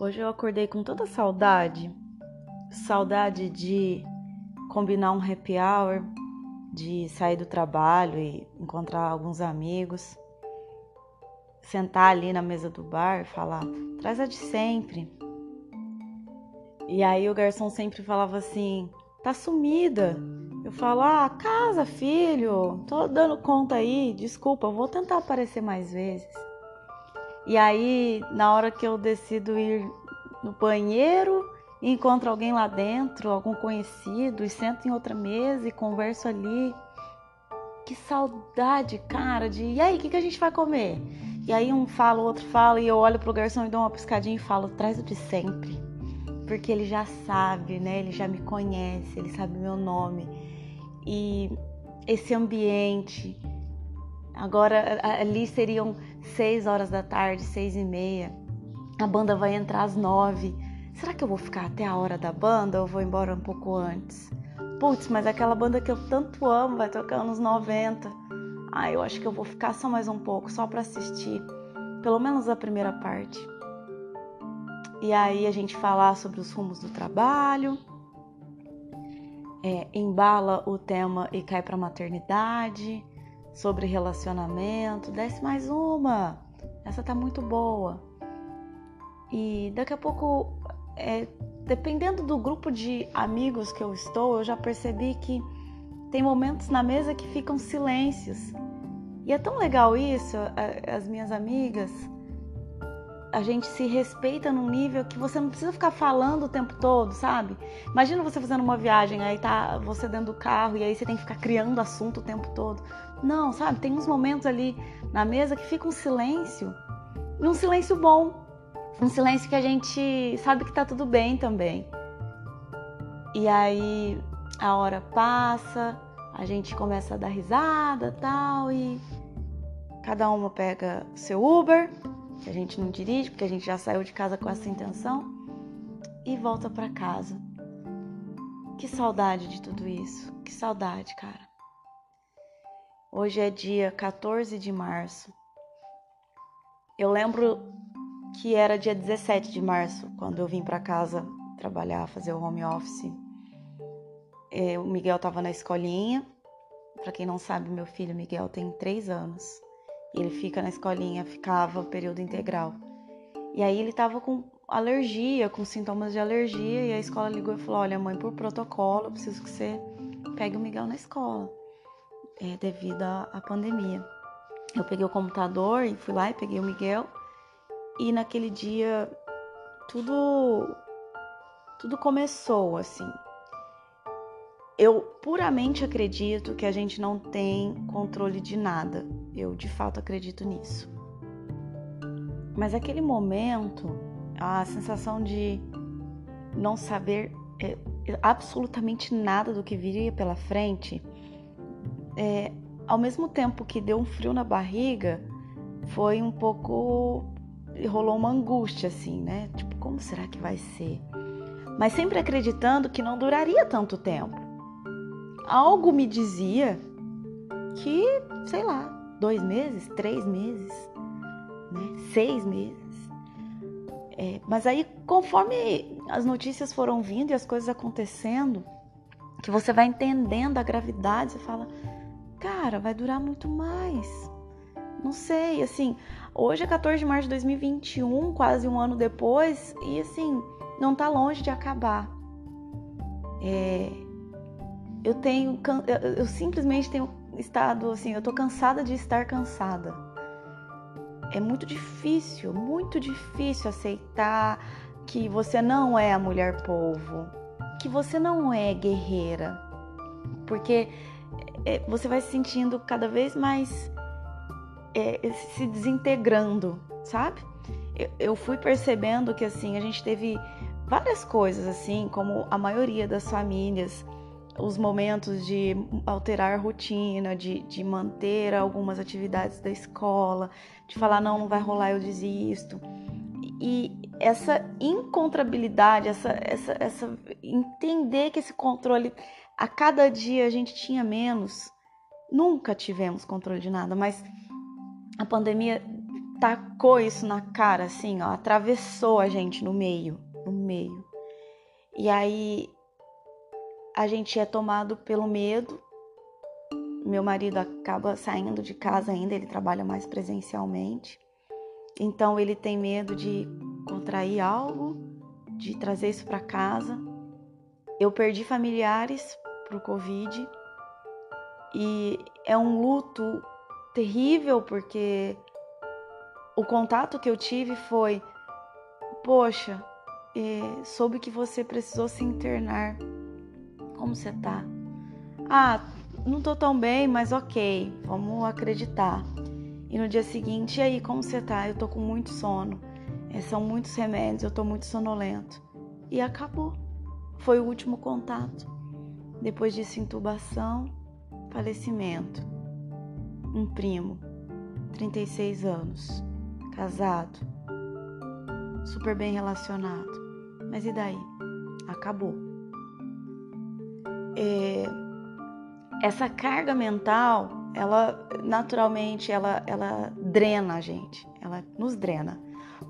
Hoje eu acordei com toda saudade, saudade de combinar um happy hour, de sair do trabalho e encontrar alguns amigos, sentar ali na mesa do bar e falar: traz a de sempre. E aí o garçom sempre falava assim: tá sumida. Eu falo: ah, casa, filho, tô dando conta aí, desculpa, vou tentar aparecer mais vezes. E aí, na hora que eu decido ir no banheiro encontro alguém lá dentro, algum conhecido, e sento em outra mesa e converso ali. Que saudade, cara, de e aí, o que, que a gente vai comer? E aí um fala, o outro fala, e eu olho pro garçom e dou uma piscadinha e falo, traz o de sempre. Porque ele já sabe, né? Ele já me conhece, ele sabe meu nome. E esse ambiente, Agora ali seriam seis horas da tarde, seis e meia. A banda vai entrar às nove. Será que eu vou ficar até a hora da banda ou vou embora um pouco antes? Putz, mas aquela banda que eu tanto amo vai tocar nos 90. Ah, eu acho que eu vou ficar só mais um pouco, só para assistir, pelo menos a primeira parte. E aí a gente falar sobre os rumos do trabalho, é, embala o tema e cai para maternidade sobre relacionamento, desce mais uma. Essa tá muito boa. E daqui a pouco, é, dependendo do grupo de amigos que eu estou, eu já percebi que tem momentos na mesa que ficam silêncios. E é tão legal isso, as minhas amigas a gente se respeita num nível que você não precisa ficar falando o tempo todo, sabe? Imagina você fazendo uma viagem, aí tá você dentro do carro e aí você tem que ficar criando assunto o tempo todo. Não, sabe? Tem uns momentos ali na mesa que fica um silêncio, e um silêncio bom, um silêncio que a gente sabe que tá tudo bem também. E aí a hora passa, a gente começa a dar risada, tal e cada uma pega seu Uber que a gente não dirige, porque a gente já saiu de casa com essa intenção, e volta para casa. Que saudade de tudo isso, que saudade, cara. Hoje é dia 14 de março. Eu lembro que era dia 17 de março, quando eu vim para casa trabalhar, fazer o home office. É, o Miguel estava na escolinha. Para quem não sabe, meu filho Miguel tem três anos. Ele fica na escolinha, ficava período integral. E aí ele tava com alergia, com sintomas de alergia, e a escola ligou e falou: Olha, mãe, por protocolo, eu preciso que você pegue o Miguel na escola, é, devido à pandemia. Eu peguei o computador e fui lá e peguei o Miguel, e naquele dia tudo tudo começou assim eu puramente acredito que a gente não tem controle de nada. Eu de fato acredito nisso. Mas aquele momento, a sensação de não saber é, absolutamente nada do que viria pela frente, é, ao mesmo tempo que deu um frio na barriga, foi um pouco. rolou uma angústia assim, né? Tipo, como será que vai ser? Mas sempre acreditando que não duraria tanto tempo algo me dizia que, sei lá, dois meses, três meses, né, seis meses. É, mas aí, conforme as notícias foram vindo e as coisas acontecendo, que você vai entendendo a gravidade, você fala, cara, vai durar muito mais. Não sei, assim, hoje é 14 de março de 2021, quase um ano depois, e assim, não tá longe de acabar. É, eu tenho eu simplesmente tenho estado assim, eu tô cansada de estar cansada. É muito difícil, muito difícil aceitar que você não é a mulher povo, que você não é guerreira, porque é, você vai se sentindo cada vez mais é, se desintegrando, sabe? Eu, eu fui percebendo que assim a gente teve várias coisas assim, como a maioria das famílias os momentos de alterar a rotina, de, de manter algumas atividades da escola, de falar não, não vai rolar, eu desisto. E essa incontrabilidade, essa, essa, essa entender que esse controle a cada dia a gente tinha menos, nunca tivemos controle de nada, mas a pandemia tacou isso na cara, assim, ó, atravessou a gente no meio, no meio. E aí a gente é tomado pelo medo. Meu marido acaba saindo de casa ainda, ele trabalha mais presencialmente. Então ele tem medo de contrair algo, de trazer isso para casa. Eu perdi familiares pro Covid e é um luto terrível porque o contato que eu tive foi: Poxa, é, soube que você precisou se internar. Como você tá? Ah, não tô tão bem, mas ok, vamos acreditar. E no dia seguinte, e aí, como você tá? Eu tô com muito sono. É, são muitos remédios, eu tô muito sonolento. E acabou. Foi o último contato. Depois disso, intubação, falecimento. Um primo, 36 anos casado, super bem relacionado. Mas e daí? Acabou. É, essa carga mental, ela naturalmente ela, ela drena a gente, ela nos drena.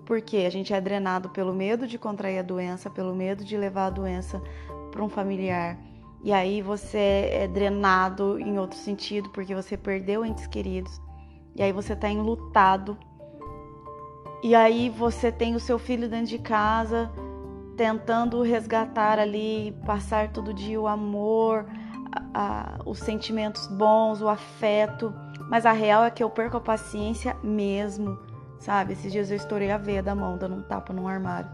Porque a gente é drenado pelo medo de contrair a doença, pelo medo de levar a doença para um familiar. E aí você é drenado em outro sentido, porque você perdeu entes queridos. E aí você está enlutado e aí você tem o seu filho dentro de casa tentando resgatar ali, passar todo dia o amor, a, os sentimentos bons, o afeto. Mas a real é que eu perco a paciência mesmo, sabe? Esses dias eu estourei a veia da mão dando um tapa num armário.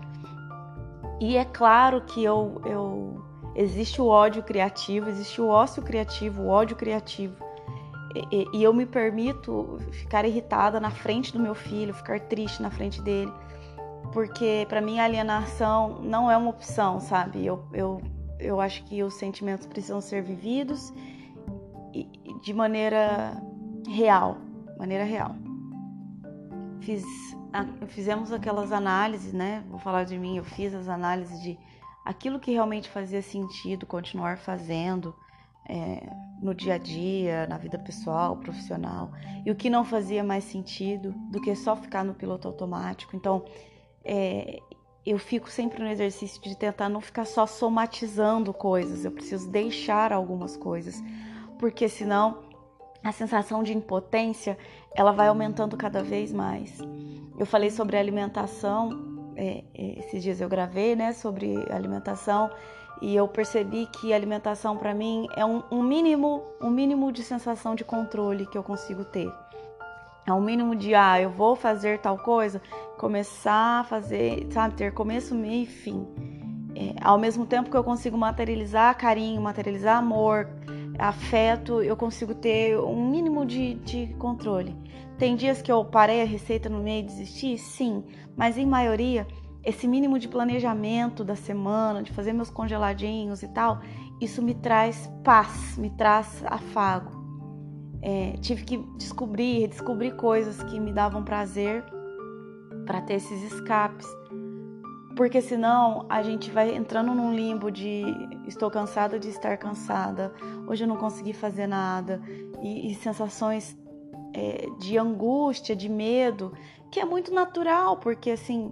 E é claro que eu, eu existe o ódio criativo, existe o ócio criativo, o ódio criativo e, e eu me permito ficar irritada na frente do meu filho, ficar triste na frente dele, porque para mim a alienação não é uma opção, sabe? Eu, eu, eu acho que os sentimentos precisam ser vividos de maneira real, maneira real. Fiz, fizemos aquelas análises, né? Vou falar de mim, eu fiz as análises de aquilo que realmente fazia sentido continuar fazendo, é, no dia a dia, na vida pessoal, profissional, e o que não fazia mais sentido do que só ficar no piloto automático. Então, é, eu fico sempre no exercício de tentar não ficar só somatizando coisas, eu preciso deixar algumas coisas, porque senão a sensação de impotência ela vai aumentando cada vez mais. Eu falei sobre alimentação, é, é esses dias eu gravei, né, sobre alimentação e eu percebi que alimentação para mim é um, um, mínimo, um mínimo de sensação de controle que eu consigo ter. É um mínimo de ah, eu vou fazer tal coisa, começar a fazer, sabe, ter começo, meio e fim. É, ao mesmo tempo que eu consigo materializar carinho, materializar amor, afeto, eu consigo ter um mínimo de, de controle. Tem dias que eu parei a receita no meio e desisti? Sim, mas em maioria esse mínimo de planejamento da semana, de fazer meus congeladinhos e tal, isso me traz paz, me traz afago. É, tive que descobrir, redescobrir coisas que me davam prazer para ter esses escapes. Porque senão a gente vai entrando num limbo de estou cansada de estar cansada, hoje eu não consegui fazer nada, e, e sensações é, de angústia, de medo, que é muito natural, porque assim,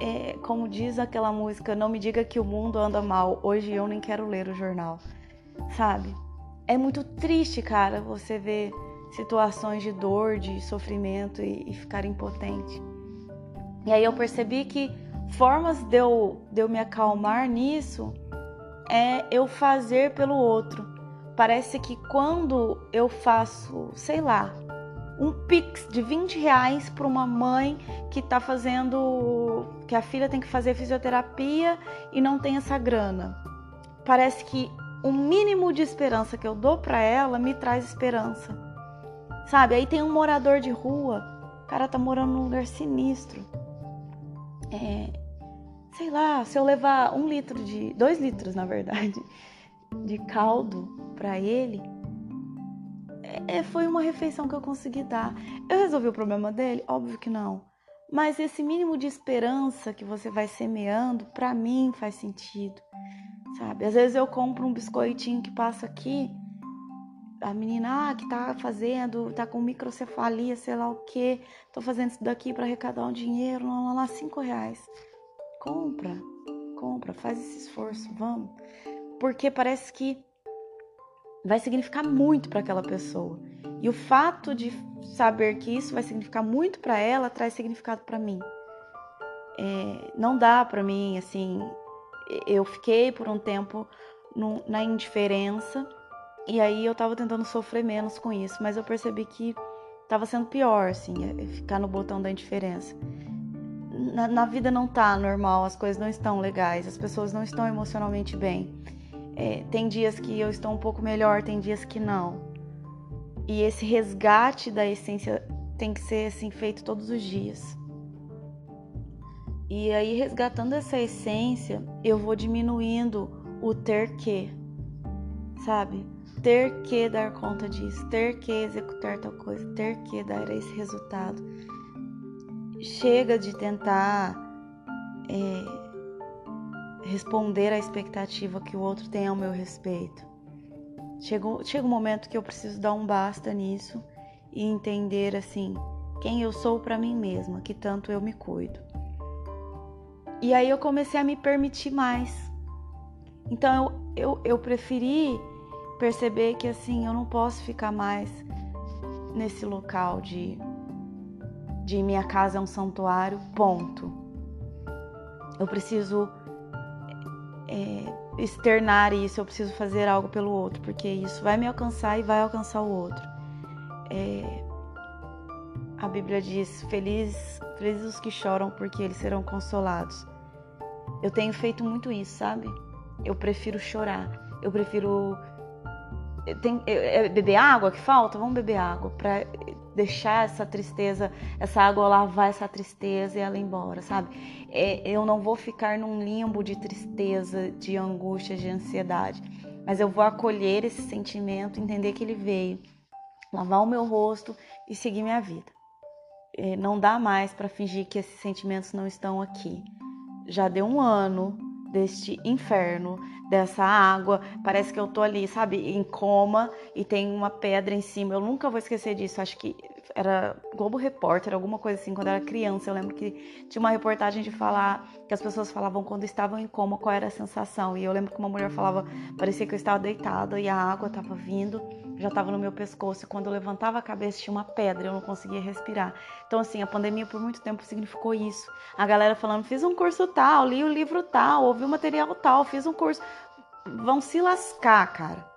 é, como diz aquela música, não me diga que o mundo anda mal, hoje eu nem quero ler o jornal, sabe? É muito triste, cara, você ver situações de dor, de sofrimento e, e ficar impotente. E aí eu percebi que formas de eu, de eu me acalmar nisso é eu fazer pelo outro. Parece que quando eu faço, sei lá, um pix de 20 reais para uma mãe que está fazendo. que a filha tem que fazer fisioterapia e não tem essa grana. Parece que o mínimo de esperança que eu dou para ela me traz esperança. Sabe? Aí tem um morador de rua, o cara tá morando num lugar sinistro. É, sei lá, se eu levar um litro de. dois litros, na verdade, de caldo para ele é, foi uma refeição que eu consegui dar. Eu resolvi o problema dele? Óbvio que não. Mas esse mínimo de esperança que você vai semeando, para mim faz sentido. Sabe? Às vezes eu compro um biscoitinho que passa aqui, a menina ah, que tá fazendo, tá com microcefalia, sei lá o que, tô fazendo isso daqui para arrecadar um dinheiro, lá, lá, lá, cinco reais. Compra, compra, faz esse esforço, vamos. Porque parece que vai significar muito para aquela pessoa. E o fato de saber que isso vai significar muito para ela traz significado para mim. É, não dá para mim, assim, eu fiquei por um tempo no, na indiferença e aí eu tava tentando sofrer menos com isso, mas eu percebi que tava sendo pior, assim, é, ficar no botão da indiferença. Na, na, vida não tá normal, as coisas não estão legais, as pessoas não estão emocionalmente bem. É, tem dias que eu estou um pouco melhor, tem dias que não. E esse resgate da essência tem que ser assim feito todos os dias. E aí resgatando essa essência, eu vou diminuindo o ter que, sabe? Ter que dar conta disso, ter que executar tal coisa, ter que dar esse resultado. Chega de tentar é, responder à expectativa que o outro tem ao meu respeito. Chega, chega um momento que eu preciso dar um basta nisso e entender assim quem eu sou para mim mesma, que tanto eu me cuido. E aí eu comecei a me permitir mais. Então eu, eu, eu preferi perceber que assim eu não posso ficar mais nesse local de de minha casa é um santuário, ponto. Eu preciso é, externar isso, eu preciso fazer algo pelo outro, porque isso vai me alcançar e vai alcançar o outro. É, a Bíblia diz: felizes, felizes os que choram, porque eles serão consolados. Eu tenho feito muito isso, sabe? Eu prefiro chorar, eu prefiro tem, é, é beber água que falta? Vamos beber água para deixar essa tristeza, essa água lavar essa tristeza e ela ir embora, sabe? É, eu não vou ficar num limbo de tristeza, de angústia, de ansiedade, mas eu vou acolher esse sentimento, entender que ele veio, lavar o meu rosto e seguir minha vida. É, não dá mais para fingir que esses sentimentos não estão aqui. Já deu um ano deste inferno, dessa água. Parece que eu tô ali, sabe, em coma e tem uma pedra em cima. Eu nunca vou esquecer disso. Acho que era Globo Repórter, alguma coisa assim, quando eu era criança. Eu lembro que tinha uma reportagem de falar que as pessoas falavam quando estavam em coma qual era a sensação. E eu lembro que uma mulher falava, parecia que eu estava deitada e a água estava vindo já estava no meu pescoço. Quando eu levantava a cabeça tinha uma pedra, eu não conseguia respirar. Então, assim, a pandemia por muito tempo significou isso. A galera falando: fiz um curso tal, li o livro tal, ouvi o material tal, fiz um curso. Vão se lascar, cara.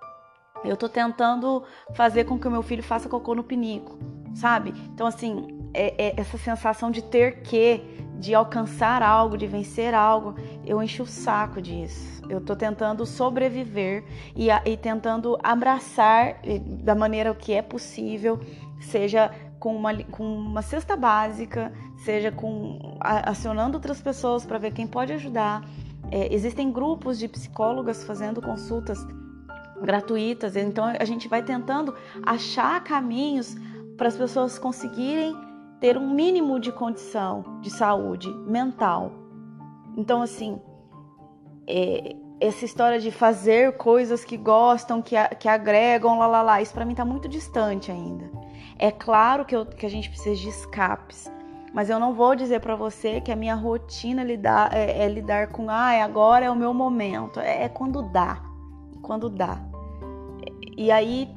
Eu tô tentando fazer com que o meu filho faça cocô no pinico, sabe? Então, assim, é, é essa sensação de ter que, de alcançar algo, de vencer algo, eu encho o saco disso. Eu estou tentando sobreviver e, e, tentando abraçar da maneira que é possível, seja com uma, com uma cesta básica, seja com acionando outras pessoas para ver quem pode ajudar. É, existem grupos de psicólogas fazendo consultas gratuitas, então a gente vai tentando achar caminhos para as pessoas conseguirem ter um mínimo de condição de saúde mental. Então, assim, é, essa história de fazer coisas que gostam, que, que agregam, lá, lá, lá, isso para mim tá muito distante ainda. É claro que, eu, que a gente precisa de escapes, mas eu não vou dizer para você que a minha rotina lidar, é, é, lidar com, ah, agora é o meu momento. É, é quando dá, quando dá. E aí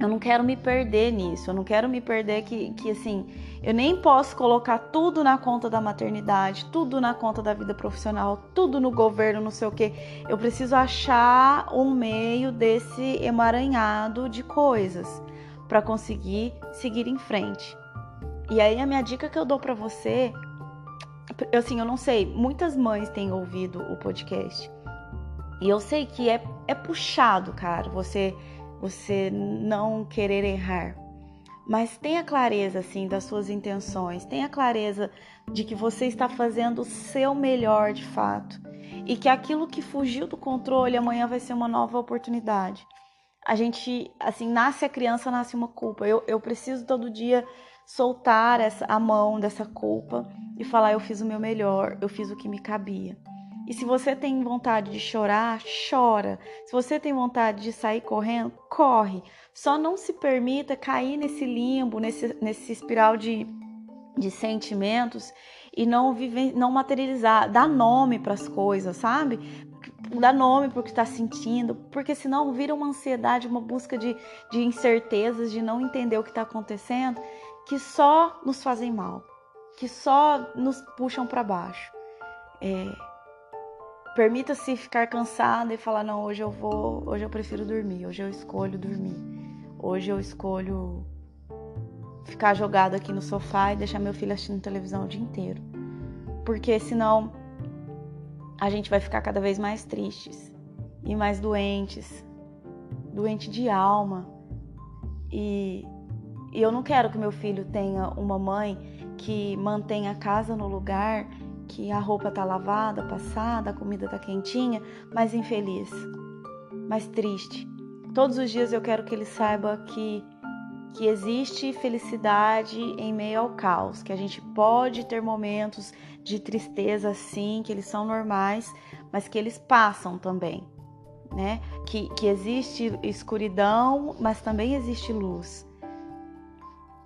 eu não quero me perder nisso, eu não quero me perder que, que assim, eu nem posso colocar tudo na conta da maternidade, tudo na conta da vida profissional, tudo no governo, não sei o que. Eu preciso achar um meio desse emaranhado de coisas para conseguir seguir em frente. E aí a minha dica que eu dou para você, assim, eu não sei, muitas mães têm ouvido o podcast. E eu sei que é, é puxado, cara, você você não querer errar. Mas tenha clareza assim das suas intenções, tenha clareza de que você está fazendo o seu melhor de fato e que aquilo que fugiu do controle amanhã vai ser uma nova oportunidade. A gente, assim, nasce a criança, nasce uma culpa. Eu, eu preciso todo dia soltar essa, a mão dessa culpa e falar: eu fiz o meu melhor, eu fiz o que me cabia. E se você tem vontade de chorar, chora. Se você tem vontade de sair correndo, corre. Só não se permita cair nesse limbo, nesse, nesse espiral de, de sentimentos e não viver, não materializar, dar nome para as coisas, sabe? Dar nome para o que está sentindo, porque senão vira uma ansiedade, uma busca de, de incertezas, de não entender o que está acontecendo, que só nos fazem mal, que só nos puxam para baixo. É, Permita-se ficar cansada e falar: não, hoje eu vou, hoje eu prefiro dormir, hoje eu escolho dormir, hoje eu escolho ficar jogado aqui no sofá e deixar meu filho assistindo televisão o dia inteiro. Porque senão a gente vai ficar cada vez mais tristes e mais doentes, doente de alma. E, e eu não quero que meu filho tenha uma mãe que mantenha a casa no lugar que a roupa tá lavada, passada, a comida tá quentinha, mas infeliz, mais triste. Todos os dias eu quero que ele saiba que que existe felicidade em meio ao caos, que a gente pode ter momentos de tristeza sim, que eles são normais, mas que eles passam também, né? Que, que existe escuridão, mas também existe luz.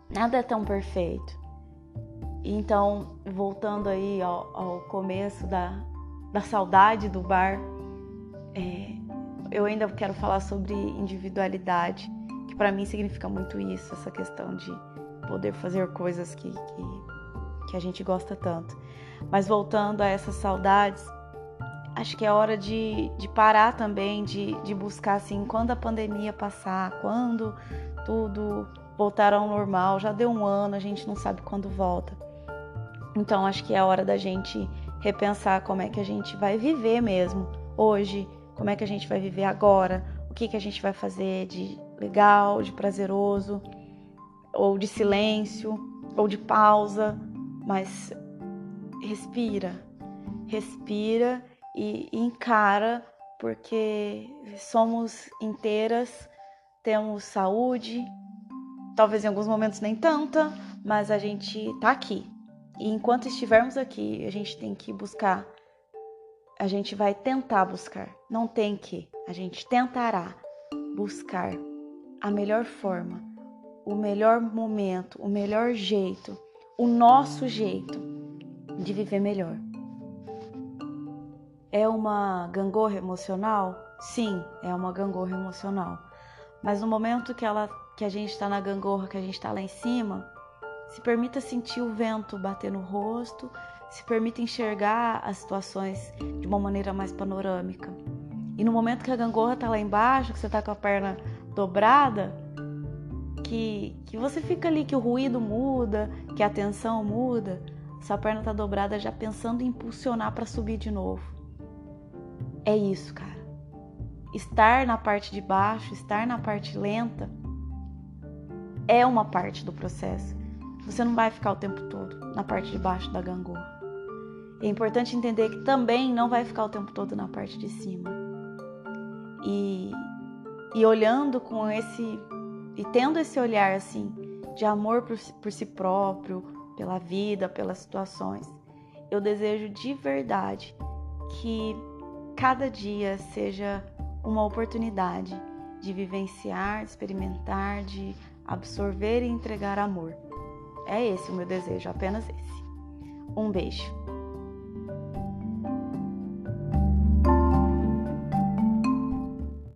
Nada é tão perfeito. Então, voltando aí ao, ao começo da, da saudade do bar, é, eu ainda quero falar sobre individualidade, que para mim significa muito isso, essa questão de poder fazer coisas que, que, que a gente gosta tanto. Mas voltando a essas saudades, acho que é hora de, de parar também, de, de buscar assim, quando a pandemia passar, quando tudo voltar ao normal, já deu um ano, a gente não sabe quando volta. Então acho que é hora da gente repensar como é que a gente vai viver mesmo hoje, como é que a gente vai viver agora, o que que a gente vai fazer de legal, de prazeroso, ou de silêncio, ou de pausa, mas respira, respira e, e encara, porque somos inteiras, temos saúde, talvez em alguns momentos nem tanta, mas a gente tá aqui, e enquanto estivermos aqui, a gente tem que buscar, a gente vai tentar buscar, não tem que, a gente tentará buscar a melhor forma, o melhor momento, o melhor jeito, o nosso jeito de viver melhor. É uma gangorra emocional? Sim, é uma gangorra emocional. Mas no momento que ela que a gente está na gangorra, que a gente está lá em cima, se permita sentir o vento bater no rosto, se permita enxergar as situações de uma maneira mais panorâmica. E no momento que a gangorra tá lá embaixo, que você tá com a perna dobrada, que, que você fica ali, que o ruído muda, que a tensão muda, sua perna tá dobrada já pensando em impulsionar para subir de novo. É isso, cara. Estar na parte de baixo, estar na parte lenta, é uma parte do processo. Você não vai ficar o tempo todo na parte de baixo da gangorra. É importante entender que também não vai ficar o tempo todo na parte de cima. E, e olhando com esse e tendo esse olhar assim de amor por, por si próprio, pela vida, pelas situações, eu desejo de verdade que cada dia seja uma oportunidade de vivenciar, de experimentar, de absorver e entregar amor. É esse o meu desejo, apenas esse. Um beijo.